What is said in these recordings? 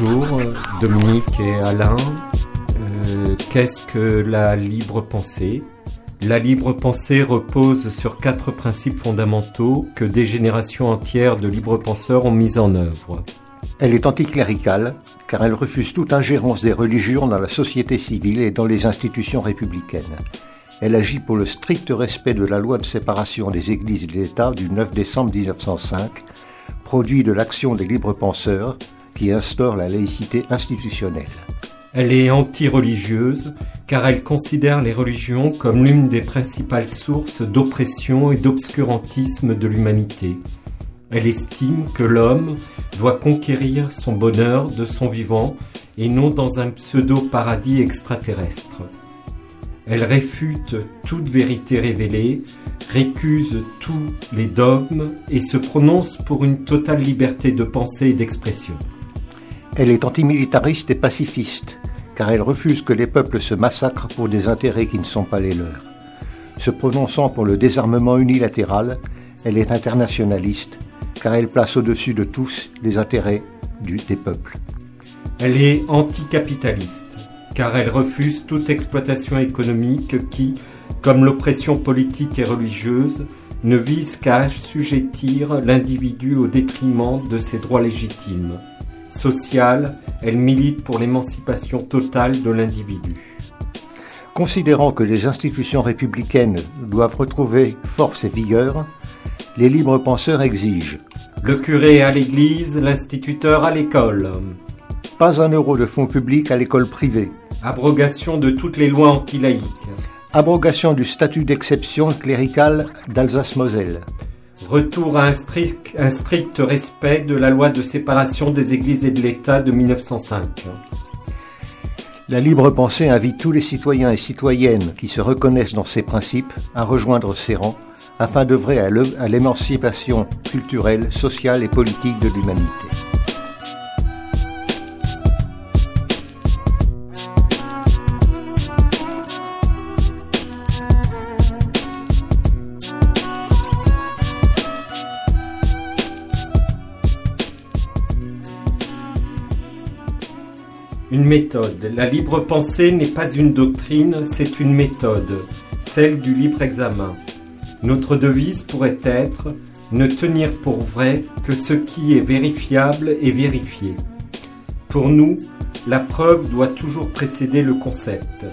Bonjour Dominique et Alain. Euh, qu'est-ce que la libre pensée? La libre pensée repose sur quatre principes fondamentaux que des générations entières de libres penseurs ont mis en œuvre. Elle est anticléricale car elle refuse toute ingérence des religions dans la société civile et dans les institutions républicaines. Elle agit pour le strict respect de la loi de séparation des églises et de l'État du 9 décembre 1905, produit de l'action des libres penseurs instaure la laïcité institutionnelle. Elle est anti-religieuse car elle considère les religions comme l'une des principales sources d'oppression et d'obscurantisme de l'humanité. Elle estime que l'homme doit conquérir son bonheur de son vivant et non dans un pseudo-paradis extraterrestre. Elle réfute toute vérité révélée, récuse tous les dogmes et se prononce pour une totale liberté de pensée et d'expression. Elle est antimilitariste et pacifiste, car elle refuse que les peuples se massacrent pour des intérêts qui ne sont pas les leurs. Se prononçant pour le désarmement unilatéral, elle est internationaliste, car elle place au-dessus de tous les intérêts des peuples. Elle est anticapitaliste, car elle refuse toute exploitation économique qui, comme l'oppression politique et religieuse, ne vise qu'à assujettir l'individu au détriment de ses droits légitimes. Sociale, elle milite pour l'émancipation totale de l'individu. Considérant que les institutions républicaines doivent retrouver force et vigueur, les libres penseurs exigent le curé à l'église, l'instituteur à l'école. Pas un euro de fonds publics à l'école privée. Abrogation de toutes les lois anti-laïques. Abrogation du statut d'exception cléricale d'Alsace-Moselle. Retour à un strict, respect de la loi de séparation des églises et de l'État de 1905. La libre pensée invite tous les citoyens et citoyennes qui se reconnaissent dans ces principes à rejoindre ses rangs afin d'œuvrer à l'émancipation culturelle, sociale et politique de l'humanité. Une méthode. La libre pensée n'est pas une doctrine, c'est une méthode, celle du libre examen. Notre devise pourrait être ne tenir pour vrai que ce qui est vérifiable et vérifié. Pour nous, la preuve doit toujours précéder le concept,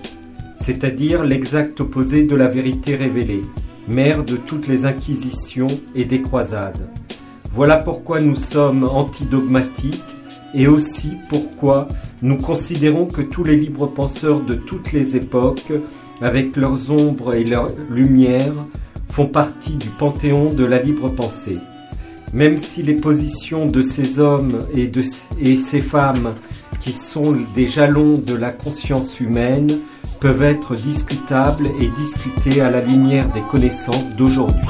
c'est-à-dire l'exact opposé de la vérité révélée, mère de toutes les inquisitions et des croisades. Voilà pourquoi nous sommes antidogmatiques et aussi pourquoi nous considérons que tous les libres penseurs de toutes les époques, avec leurs ombres et leurs lumières, font partie du panthéon de la libre pensée. Même si les positions de ces hommes et, de, ces femmes, qui sont des jalons de la conscience humaine, peuvent être discutables et discutées à la lumière des connaissances d'aujourd'hui.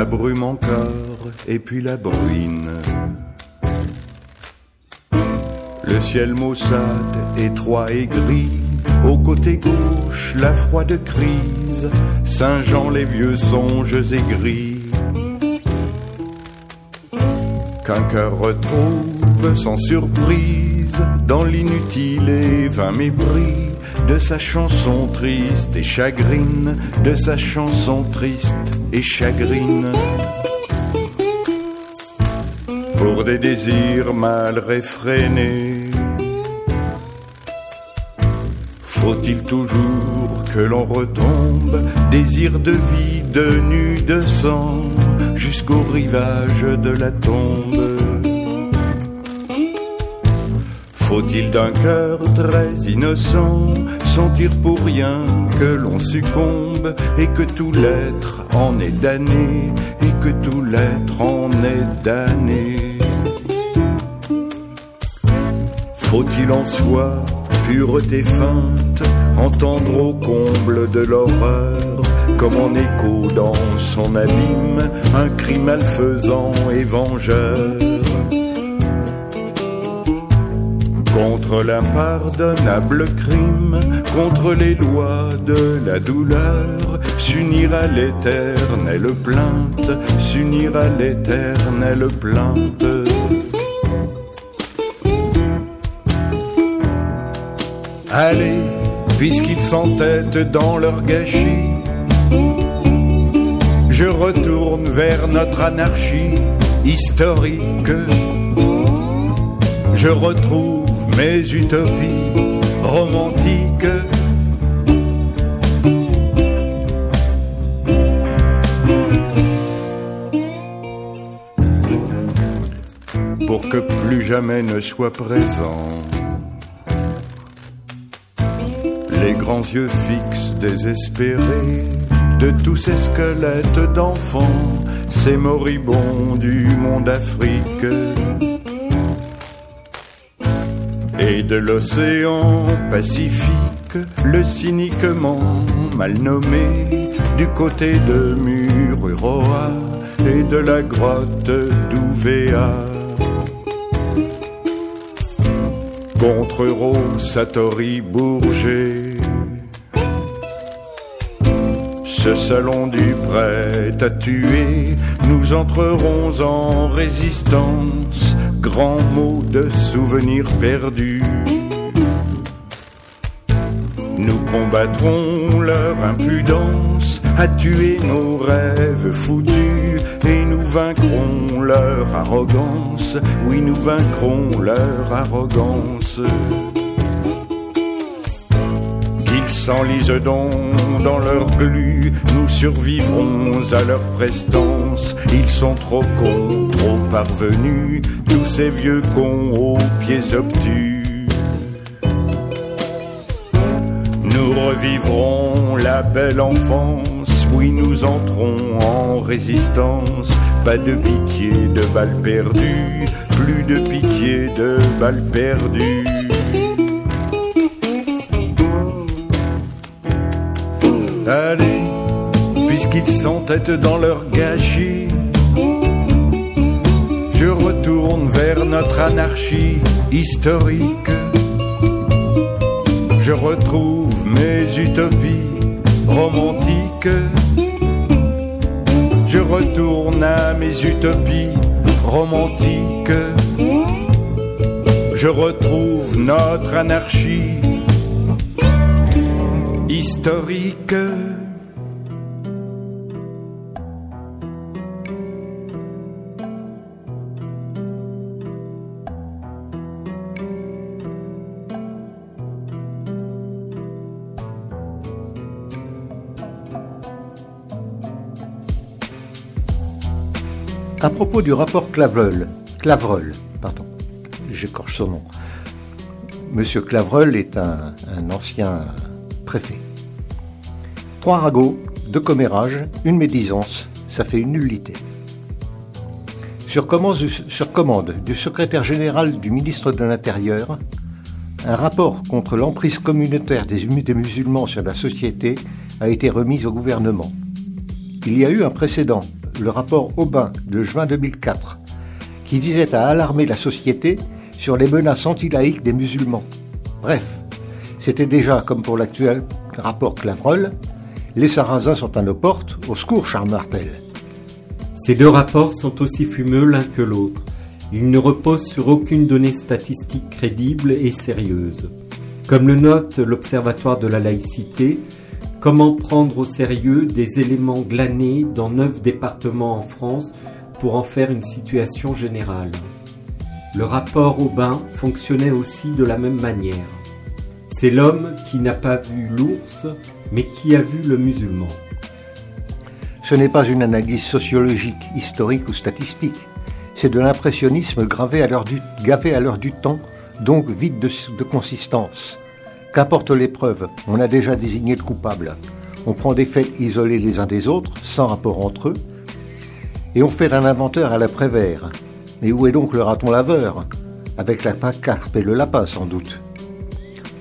La brume encore, et puis la bruine. Le ciel maussade, étroit et gris. Au côté gauche, la froide crise. Saint-Jean, les vieux songes aigris. Qu'un cœur retrouve sans surprise dans l'inutile et vain mépris de sa chanson triste et chagrine, de sa chanson triste et chagrine. Pour des désirs mal réfrénés, faut-il toujours que l'on retombe, désir de vie, de nu, de sang, jusqu'au rivage de la tombe? Faut-il d'un cœur très innocent sentir pour rien que l'on succombe et que tout l'être en est damné et que tout l'être en est damné Faut-il en soi pureté feinte, entendre au comble de l'horreur, comme en écho dans son abîme, un crime malfaisant et vengeur? Contre l'impardonnable crime, contre les lois de la douleur, s'unir à l'éternelle plainte, s'unir à l'éternelle plainte. Allez, puisqu'ils s'entêtent dans leur gâchis, je retourne vers notre anarchie historique. Je retrouve mes utopies romantiques. Pour que plus jamais ne soit présent les grands yeux fixes désespérés de tous ces squelettes d'enfants, ces moribonds du monde Afrique et de l'océan Pacifique, le cyniquement mal nommé du côté de Mururoa et de la grotte d'Ouvea. Contre Satori Bourget. Ce salon du prêt à tuer, nous entrerons en résistance grand mot de souvenirs perdus. Nous combattrons leur impudence à tuer nos rêves foutus et nous vaincrons leur arrogance. Oui, nous vaincrons leur arrogance. S'enlisent donc dans leur glu, nous survivrons à leur prestance. Ils sont trop cons, trop parvenus, tous ces vieux cons aux pieds obtus. Nous revivrons la belle enfance, oui nous entrons en résistance. Pas de pitié de balles perdues, plus de pitié de balles perdues. Puisqu'ils s'entêtent dans leur gâchis, je retourne vers notre anarchie historique. Je retrouve mes utopies romantiques. Je retourne à mes utopies romantiques. Je retrouve notre anarchie historique. À propos du rapport Clavreul, Clavreul, pardon, j'écorche son nom. Monsieur Clavreul est un, ancien préfet. Trois ragots, deux commérages, une médisance, ça fait une nullité. Sur commande, du secrétaire général du ministre de l'Intérieur, un rapport contre l'emprise communautaire des musulmans sur la société a été remis au gouvernement. Il y a eu un précédent le rapport Aubin de juin 2004, qui visait à alarmer la société sur les menaces anti-laïques des musulmans. Bref, c'était déjà comme pour l'actuel rapport Clavreul, les Sarrasins sont à nos portes, au secours Charles Martel. Ces deux rapports sont aussi fumeux l'un que l'autre. Ils ne reposent sur aucune donnée statistique crédible et sérieuse. Comme le note l'Observatoire de la laïcité, Comment prendre au sérieux des éléments glanés dans neuf départements en France pour en faire une situation générale? Le rapport Aubin fonctionnait aussi de la même manière. C'est l'homme qui n'a pas vu l'ours, mais qui a vu le musulman. Ce n'est pas une analyse sociologique, historique ou statistique. C'est de l'impressionnisme gravé à l'heure du, gavé à l'heure du temps, donc vide de, de consistance. Qu'importe l'épreuve, on a déjà désigné le coupable. On prend des faits isolés les uns des autres, sans rapport entre eux, et on fait un inventaire à l'après-vert. Mais où est donc le raton laveur? Avec la carpe et le lapin sans doute.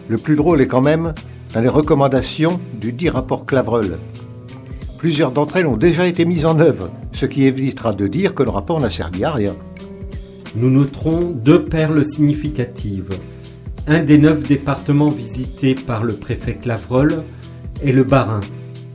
Le plus drôle est quand même dans les recommandations du dit rapport Clavreul. Plusieurs d'entre elles ont déjà été mises en œuvre, ce qui évitera de dire que le rapport n'a servi à rien. Nous noterons deux perles significatives. Un des neuf départements visités par le préfet Clavreul est le Bas-Rhin.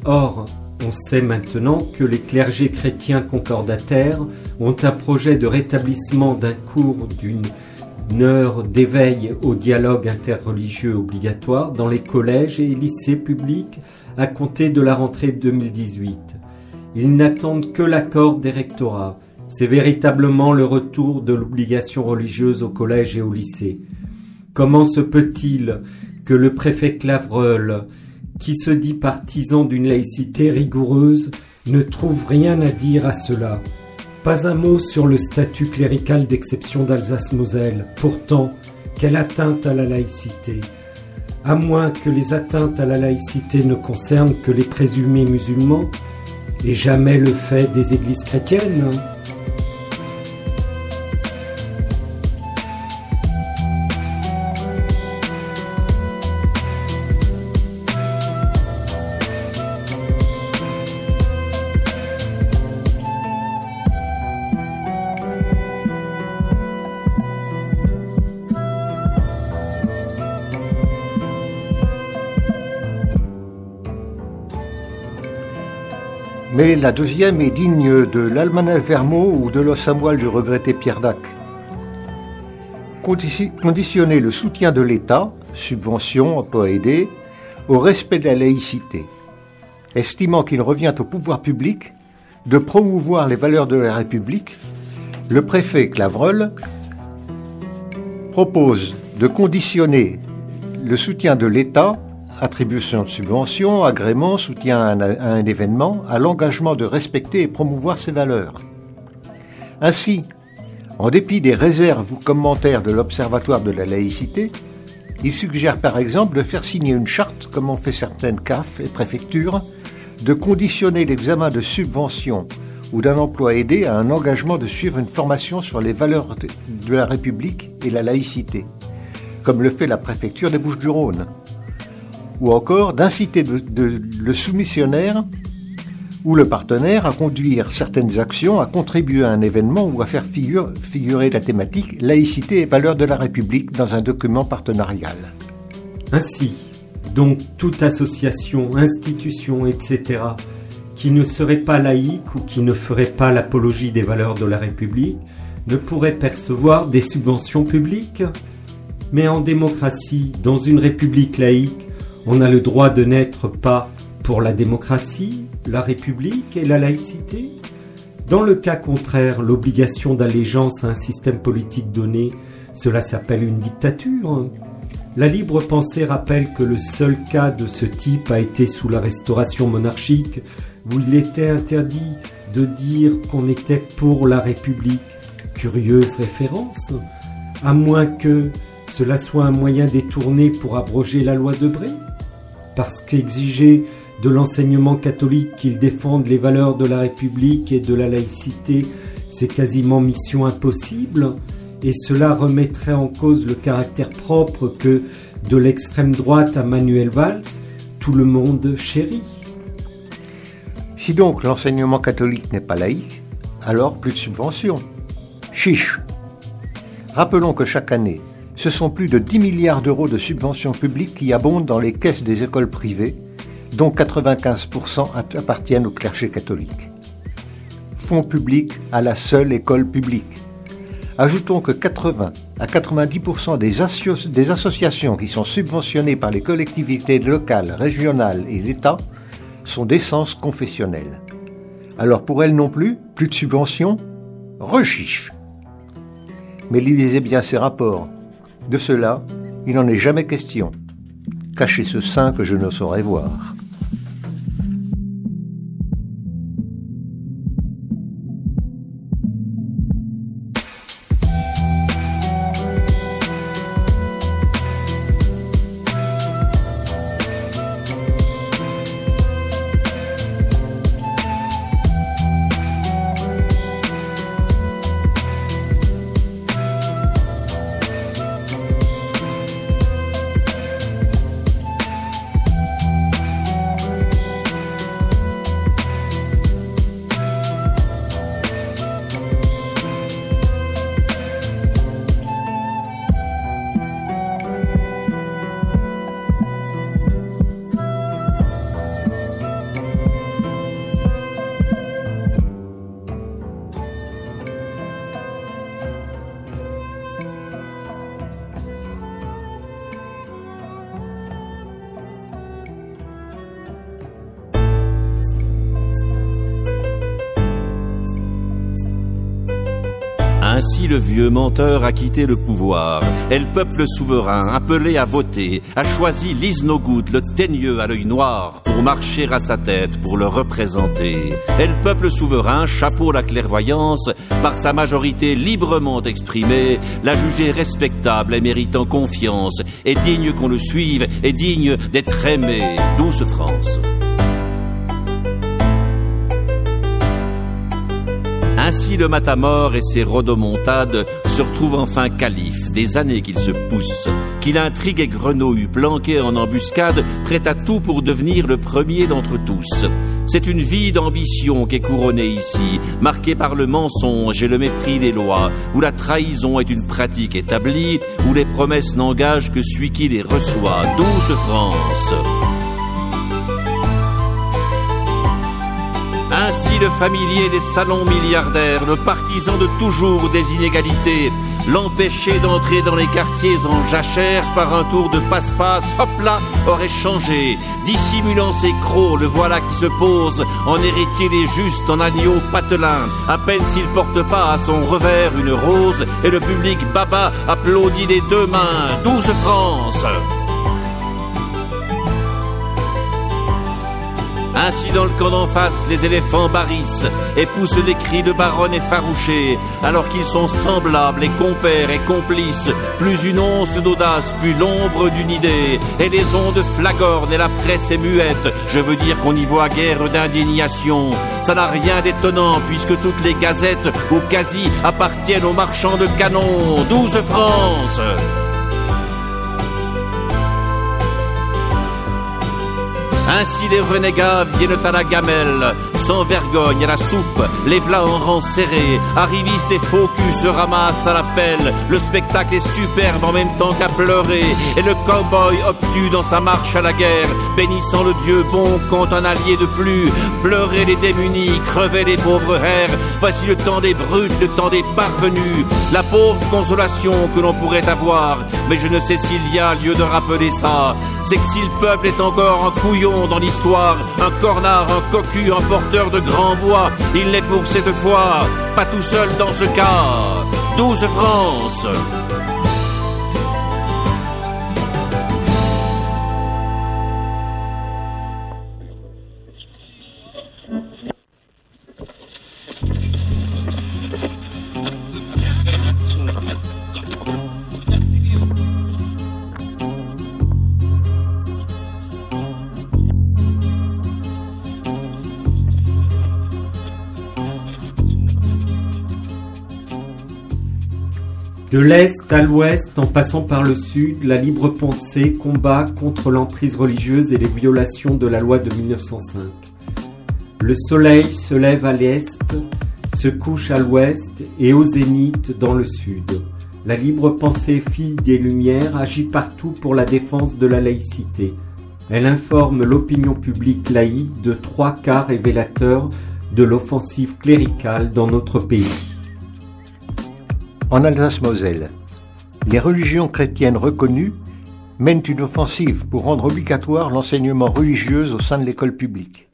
Or, on sait maintenant que les clergés chrétiens concordataires ont un projet de rétablissement d'un cours d'une heure d'éveil au dialogue interreligieux obligatoire dans les collèges et lycées publics à compter de la rentrée 2018. Ils n'attendent que l'accord des rectorats. C'est véritablement le retour de l'obligation religieuse au collège et au lycée. Comment se peut-il que le préfet Clavreul qui se dit partisan d'une laïcité rigoureuse ne trouve rien à dire à cela? Pas un mot sur le statut clérical d'exception d'Alsace-Moselle. Pourtant, quelle atteinte à la laïcité? À moins que les atteintes à la laïcité ne concernent que les présumés musulmans, et jamais le fait des églises chrétiennes. La deuxième est digne de l'Almanach Vermeau ou de l'os du regretté Pierre Dac. Conditionner le soutien de l'État, subvention, emploi aidé, au respect de la laïcité, estimant qu'il revient au pouvoir public de promouvoir les valeurs de la République, le préfet Clavreul propose de conditionner le soutien de l'État attribution de subventions, agrément, soutien à un, événement, à l'engagement de respecter et promouvoir ces valeurs. Ainsi, en dépit des réserves ou commentaires de l'Observatoire de la laïcité, il suggère par exemple de faire signer une charte, comme ont fait certaines CAF et préfectures, de conditionner l'examen de subvention ou d'un emploi aidé à un engagement de suivre une formation sur les valeurs de la République et la laïcité, comme le fait la préfecture des Bouches-du-Rhône ou encore d'inciter le soumissionnaire ou le partenaire à conduire certaines actions, à contribuer à un événement ou à faire figurer la thématique laïcité et valeurs de la République dans un document partenarial. Ainsi, donc toute association, institution, etc., qui ne serait pas laïque ou qui ne ferait pas l'apologie des valeurs de la République ne pourrait percevoir des subventions publiques. Mais en démocratie, dans une République laïque, on a le droit de n'être pas pour la démocratie, la République et la laïcité Dans le cas contraire, l'obligation d'allégeance à un système politique donné, cela s'appelle une dictature. La libre pensée rappelle que le seul cas de ce type a été sous la restauration monarchique, où il était interdit de dire qu'on était pour la République. Curieuse référence, à moins que cela soit un moyen détourné pour abroger la loi de Bray parce qu'exiger de l'enseignement catholique qu'il défende les valeurs de la République et de la laïcité, c'est quasiment mission impossible, et cela remettrait en cause le caractère propre que, de l'extrême droite à Manuel Valls, tout le monde chérit. Si donc l'enseignement catholique n'est pas laïque, alors plus de subventions. Chiche. Rappelons que chaque année, ce sont plus de 10 milliards d'euros de subventions publiques qui abondent dans les caisses des écoles privées, dont 95% appartiennent au clergé catholique. Fonds publics à la seule école publique. Ajoutons que 80 à 90% des, des associations qui sont subventionnées par les collectivités locales, régionales et l'État sont d'essence confessionnelle. Alors pour elles non plus, plus de subventions Rechiche Mais lisez bien ces rapports. De cela, il n'en est jamais question. Cachez ce sein que je ne saurais voir. Le vieux menteur a quitté le pouvoir, et le peuple souverain, appelé à voter, a choisi l'Isnogoud, le teigneux à l'œil noir, pour marcher à sa tête, pour le représenter. Et le peuple souverain, chapeau la clairvoyance, par sa majorité librement exprimée, l'a jugé respectable et méritant confiance, et digne qu'on le suive, et digne d'être aimé. Douce France. Ainsi le matamor et ses rodomontades se retrouvent enfin calife, des années qu'il se pousse, qu'il intrigue et grenouille, planqué en embuscade, prêt à tout pour devenir le premier d'entre tous. C'est une vie d'ambition qui est couronnée ici, marquée par le mensonge et le mépris des lois, où la trahison est une pratique établie, où les promesses n'engagent que celui qui les reçoit. Douce France! Ainsi le familier des salons milliardaires, le partisan de toujours des inégalités, l'empêcher d'entrer dans les quartiers en jachère par un tour de passe-passe, hop là, aurait changé. Dissimulant ses crocs, le voilà qui se pose en héritier des justes, en agneau patelin. À peine s'il porte pas à son revers une rose, et le public baba applaudit des deux mains. Douce France! Ainsi dans le camp d'en face, les éléphants barrissent et poussent des cris de baronne effarouchés, alors qu'ils sont semblables et compères et complices, plus une once d'audace, plus l'ombre d'une idée, et les ondes flagornent et la presse est muette, je veux dire qu'on y voit guère d'indignation. Ça n'a rien d'étonnant, puisque toutes les gazettes, ou quasi, appartiennent aux marchands de canons. Douce France! Ainsi les renégats viennent à la gamelle, sans vergogne à la soupe, les plats en rang serré, arrivistes et faux se ramassent à la pelle, le spectacle est superbe en même temps qu'à pleurer, et le cowboy obtus dans sa marche à la guerre, bénissant le Dieu bon contre un allié de plus, pleurer les démunis, crever les pauvres airs, voici le temps des brutes, le temps des parvenus, la pauvre consolation que l'on pourrait avoir, mais je ne sais s'il y a lieu de rappeler ça, c'est que si le peuple est encore un couillon dans l'histoire, un cornard, un cocu, un porteur de grand bois, il n'est pour cette fois pas tout seul dans ce cas. Douce France De l'Est à l'Ouest, en passant par le Sud, la libre pensée combat contre l'emprise religieuse et les violations de la loi de 1905. Le soleil se lève à l'Est, se couche à l'Ouest et au zénith dans le Sud. La libre pensée fille des Lumières agit partout pour la défense de la laïcité. Elle informe l'opinion publique laïque de trois cas révélateurs de l'offensive cléricale dans notre pays. En Alsace-Moselle, les religions chrétiennes reconnues mènent une offensive pour rendre obligatoire l'enseignement religieux au sein de l'école publique.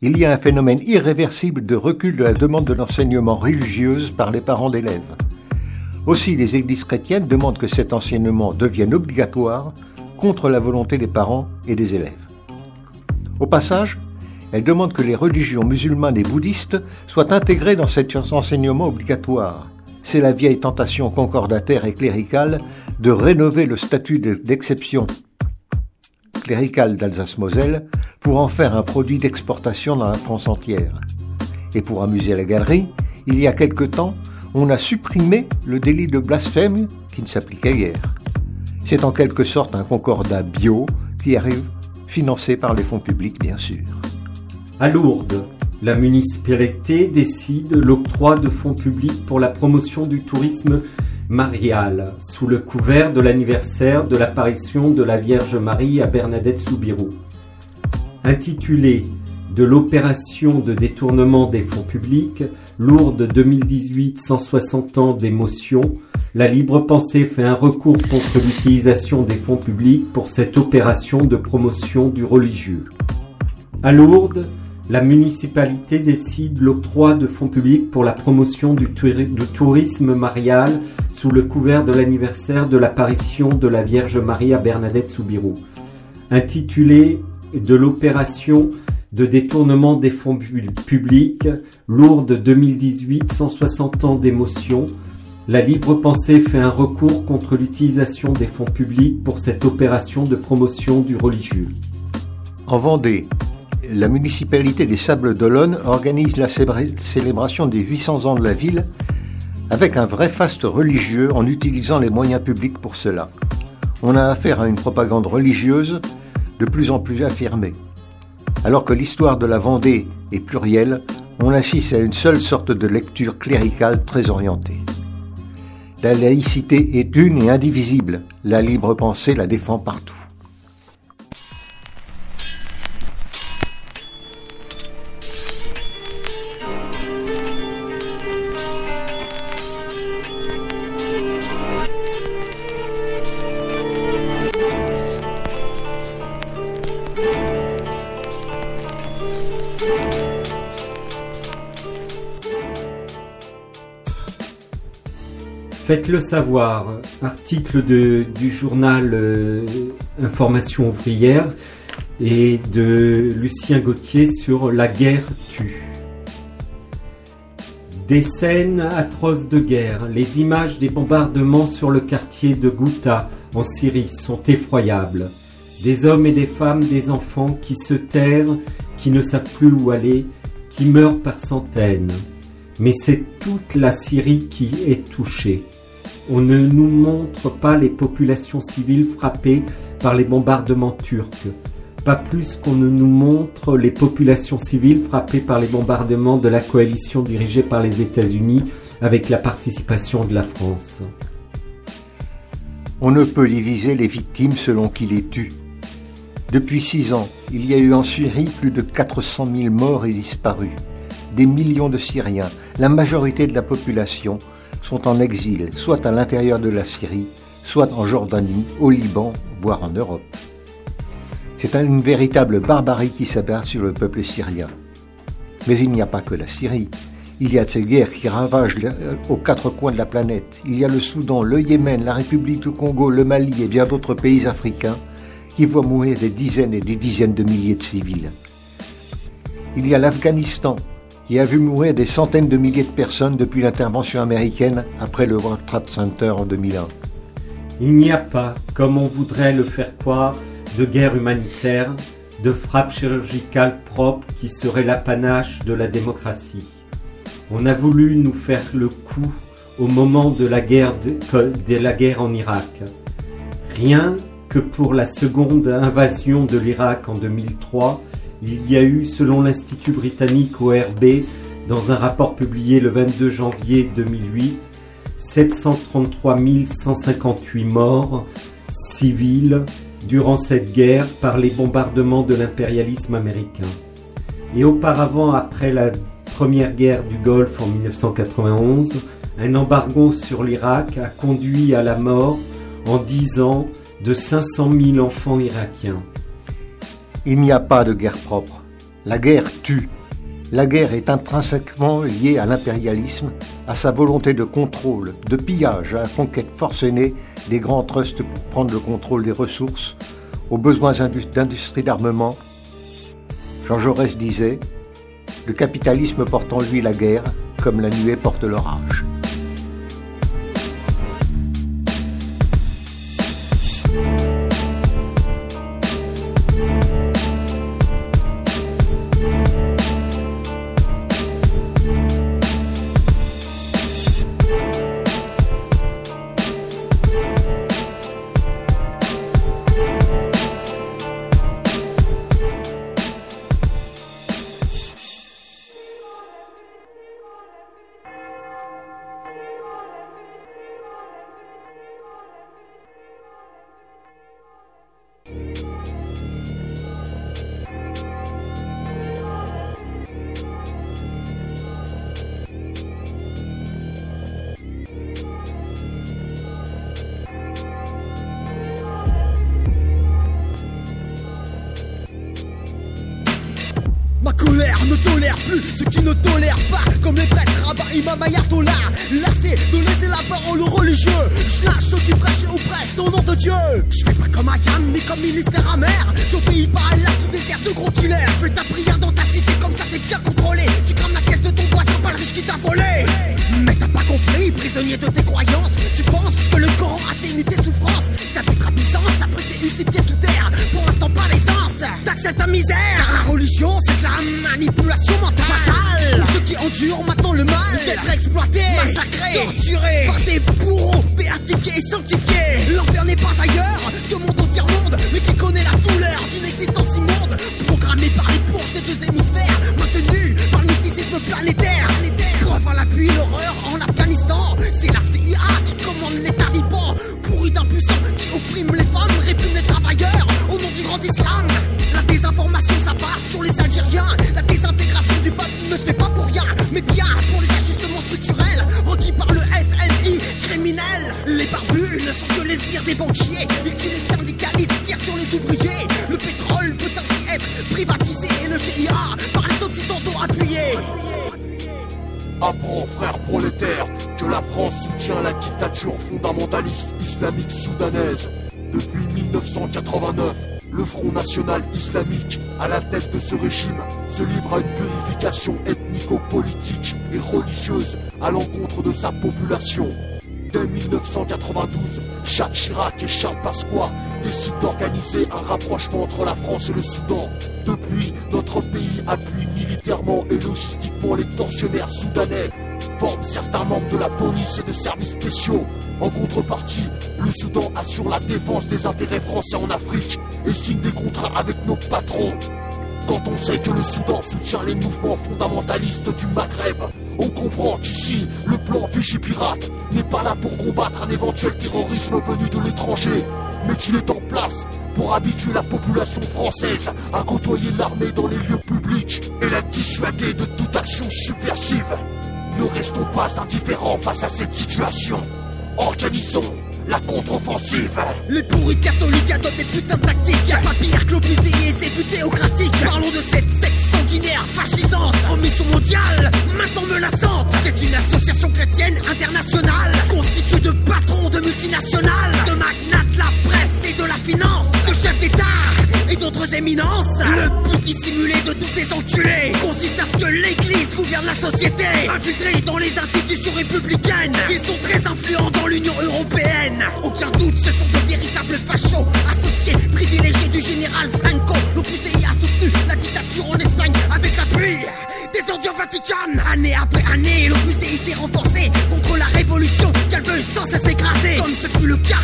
Il y a un phénomène irréversible de recul de la demande de l'enseignement religieuse par les parents d'élèves. Aussi, les églises chrétiennes demandent que cet enseignement devienne obligatoire contre la volonté des parents et des élèves. Au passage, elles demandent que les religions musulmanes et bouddhistes soient intégrées dans cet enseignement obligatoire c'est la vieille tentation concordataire et cléricale de rénover le statut d'exception cléricale d'Alsace-Moselle pour en faire un produit d'exportation dans la France entière. Et pour amuser la galerie, il y a quelque temps, on a supprimé le délit de blasphème qui ne s'appliquait guère. C'est en quelque sorte un concordat bio qui arrive, financé par les fonds publics bien sûr. À Lourdes, la municipalité décide l'octroi de fonds publics pour la promotion du tourisme marial, sous le couvert de l'anniversaire de l'apparition de la Vierge Marie à Bernadette Soubirou. Intitulé de l'opération de détournement des fonds publics, lourde 2018 160 ans d'émotion, la libre pensée fait un recours contre l'utilisation des fonds publics pour cette opération de promotion du religieux. À Lourdes, la municipalité décide l'octroi de fonds publics pour la promotion du, tourisme marial sous le couvert de l'anniversaire de l'apparition de la Vierge Marie à Bernadette Soubirou. Intitulée de l'opération de détournement des fonds publics, lourde 2018, 160 ans d'émotion, la libre pensée fait un recours contre l'utilisation des fonds publics pour cette opération de promotion du religieux. En Vendée, la municipalité des Sables d'Olonne organise la célébration des 800 ans de la ville avec un vrai faste religieux en utilisant les moyens publics pour cela. On a affaire à une propagande religieuse de plus en plus affirmée. Alors que l'histoire de la Vendée est plurielle, on assiste à une seule sorte de lecture cléricale très orientée. La laïcité est une et indivisible, la libre pensée la défend partout. Faites-le savoir, article du journal euh, Information ouvrière et de Lucien Gauthier sur La guerre tue. Des scènes atroces de guerre, les images des bombardements sur le quartier de Ghouta en Syrie sont effroyables. Des hommes et des femmes, des enfants qui se terrent, qui ne savent plus où aller, qui meurent par centaines. Mais c'est toute la Syrie qui est touchée. On ne nous montre pas les populations civiles frappées par les bombardements turcs, pas plus qu'on ne nous montre les populations civiles frappées par les bombardements de la coalition dirigée par les États-Unis avec la participation de la France. On ne peut diviser les victimes selon qui les tue. Depuis six ans, il y a eu en Syrie plus de 400 000 morts et disparus, des millions de Syriens, la majorité de la population, sont en exil, soit à l'intérieur de la Syrie, soit en Jordanie, au Liban, voire en Europe. C'est une véritable barbarie qui s'abat sur le peuple syrien. Mais il n'y a pas que la Syrie. Il y a ces guerres qui ravagent aux quatre coins de la planète. Il y a le Soudan, le Yémen, la République du Congo, le Mali et bien d'autres pays africains qui voient mourir des dizaines et des dizaines de milliers de civils. Il y a l'Afghanistan, qui a vu mourir des centaines de milliers de personnes depuis l'intervention américaine après le World Trade Center en 2001. Il n'y a pas, comme on voudrait le faire croire, de guerre humanitaire, de frappe chirurgicale propre qui serait l'apanage de la démocratie. On a voulu nous faire le coup au moment de la guerre, de la guerre en Irak. Rien que pour la seconde invasion de l'Irak en 2003, il y a eu, selon l'Institut britannique ORB, dans un rapport publié le 22 janvier 2008, 733 158 morts civils durant cette guerre par les bombardements de l'impérialisme américain. Et auparavant, après la première guerre du Golfe en 1991, un embargo sur l'Irak a conduit à la mort en 10 ans de 500 000 enfants irakiens. Il n'y a pas de guerre propre. La guerre tue. La guerre est intrinsèquement liée à l'impérialisme, à sa volonté de contrôle, de pillage, à la conquête forcenée des grands trusts pour prendre le contrôle des ressources, aux besoins d'industrie d'armement. Jean Jaurès disait Le capitalisme porte en lui la guerre, comme la nuée porte l'orage. Plus ceux qui ne tolèrent pas, comme les prêtres, rabbins, imam, ayatollah. Lassé de laisser la parole aux religieux, je lâche ceux qui prêchent ou pressent au nom de Dieu. Je fais pas comme Akam, ni comme ministère amer. J'obéis pas à la sous désert de gros tunnels. Fais ta prière dans ta cité, comme ça t'es bien contrôlé. Tu crames la caisse de ton voisin, pas le riche qui t'a volé. Mais t'as pas compris, prisonnier de tes Endurent maintenant le mal. D'être exploités, massacrés, torturés. Par des bourreaux, béatifiés et sanctifiés. À l'encontre de sa population. Dès 1992, Jacques Chirac et Charles Pasqua décident d'organiser un rapprochement entre la France et le Soudan. Depuis, notre pays appuie militairement et logistiquement les tortionnaires soudanais, forme certains membres de la police et de services spéciaux. En contrepartie, le Soudan assure la défense des intérêts français en Afrique et signe des contrats avec nos patrons. Quand on sait que le Soudan soutient les mouvements fondamentalistes du Maghreb, on comprend qu'ici, le plan Vigipirate n'est pas là pour combattre un éventuel terrorisme venu de l'étranger, mais qu'il est en place pour habituer la population française à côtoyer l'armée dans les lieux publics et la dissuader de toute action subversive. Ne restons pas indifférents face à cette situation. Organisons la contre-offensive. Les pourris catholiques adoptent des putains de tactiques. Pas pire que plus théocratique. Parlons de cette sanguinaire, fascisante, en mission mondiale, maintenant menaçante. C'est une association chrétienne internationale, constituée de patrons de multinationales, de magnates de la presse et de la finance, de chefs d'État et d'autres éminences. Le but dissimulé de tous ces enculés consiste à ce que l'Église gouverne la société, infiltrée dans les institutions républicaines. Ils sont très influents dans l'Union européenne. Aucun doute, ce sont de véritables fachos, associés privilégiés du général Franco. L'Opus Dei a soutenu la dictature en Espagne avec l'appui des ordures Vatican. Année après année, l'Opus Dei s'est renforcé contre la révolution qu'elle veut sans cesse écraser. Comme ce fut le cas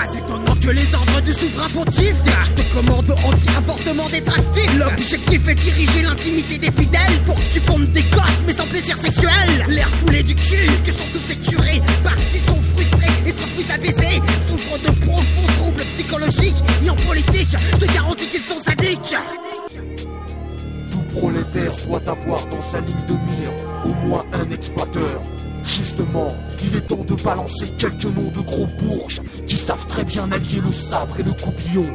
Pas étonnant que les ordres du souverain pontife te commande anti-avortement détractif. L'objectif est diriger l'intimité des fidèles pour que tu pondes des gosses mais sans plaisir sexuel. L'air foulé du cul, que sont tous ces curés parce qu'ils sont frustrés et s'enfuient à baiser. Souffrent de profonds troubles psychologiques et en politique, je te garantis qu'ils sont sadiques. Tout prolétaire doit avoir dans sa ligne de mire au moins un exploiteur. Justement, il est temps de balancer quelques noms de gros bourges qui savent très bien allier le sabre et le coupillon.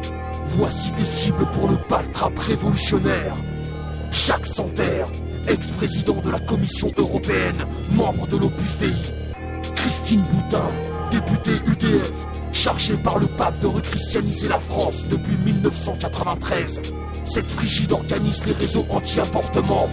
Voici des cibles pour le baltrap révolutionnaire. Jacques Sander, ex-président de la Commission européenne, membre de l'Opus Dei. Christine Boutin, députée UDF, chargée par le pape de rechristianiser la France depuis 1993. Cette frigide organise les réseaux anti-avortement.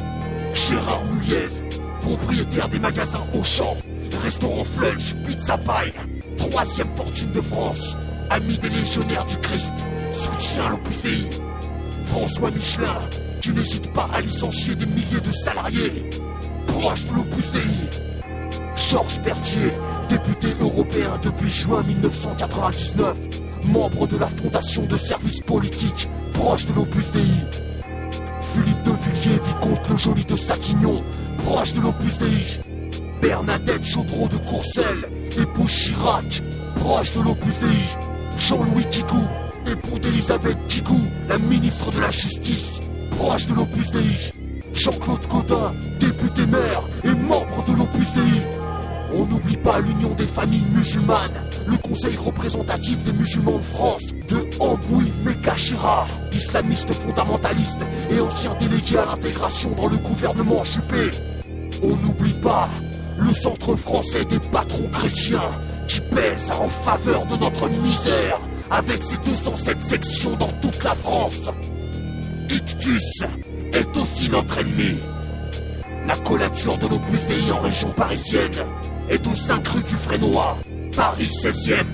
Gérard Muliez, propriétaire des magasins Auchan, restaurant Flunch, Pizza Pie, troisième fortune de France, ami des légionnaires du Christ, soutient l'Opus Dei. François Michelin, qui n'hésite pas à licencier des milliers de salariés, proche de l'Opus Dei. Georges Berthier, député européen depuis juin 1999, membre de la Fondation de services politiques, proche de l'Opus Dei. Philippe de Villiers, vicomte le Joli Bernadette Chaudreau de Courcelles, époux Chirac, proche de l'Opus Dei. Jean-Louis Kigou, époux d'Elisabeth Kigou, la ministre de la Justice, proche de l'Opus Dei. Jean-Claude Godin, député maire et membre de l'Opus Dei. On n'oublie pas l'Union des familles musulmanes, le Conseil représentatif des musulmans de France, de Amboui Mekachira, islamiste fondamentaliste et ancien délégué à l'intégration dans le gouvernement Juppé. On n'oublie pas le Centre français des patrons chrétiens, qui pèse en faveur de notre misère, avec ses 207 sections dans toute la France. Ictus est aussi notre ennemi. La collature de l'Opus Dei en région parisienne est au 5 rue du Frénois, Paris 16e.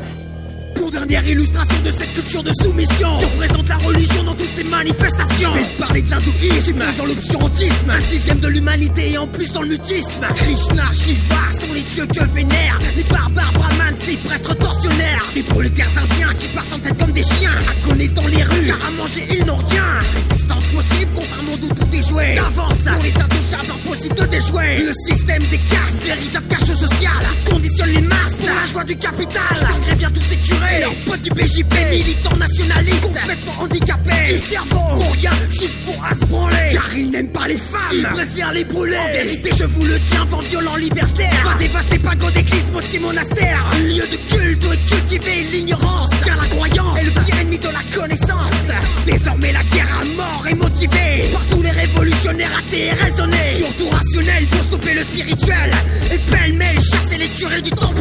Pour dernière illustration de cette culture de soumission qui représente la religion dans toutes ses manifestations. Je vais te parler de l'hindouisme, dans l'obscurantisme, un sixième de l'humanité et en plus dans le mutisme. Krishna, Shiva sont les dieux que vénèrent les barbares brahmanes, ces prêtres tortionnaires. Les prolétaires indiens qui passent en tête comme des chiens, agonisent dans les rues, car à manger ils n'ont rien. Résistance possible contre un monde où tout est joué. D'avance, pour les intouchables, impossible de déjouer. Le système des castes, véritable cache social, conditionne les masses pour la joie du capital. Malgré bien tous ces curés. Et leurs potes du BJP, militants nationalistes, complètement handicapés, du cerveau, pour rien, juste pour à se branler. Car ils n'aiment pas les femmes, ils préfèrent les brûler. En vérité, je vous le dis, un vent violent libertaire. Va dévaster pagodes, églises, mosquées, monastères. Un lieu de culte où est cultivée l'ignorance. Car la croyance est le pire ennemi de la connaissance. Désormais, la guerre à mort est motivée par tous les révolutionnaires athées et raisonnés. Surtout rationnels pour stopper le spirituel. Et pêle-mêle, chasser les curés du temple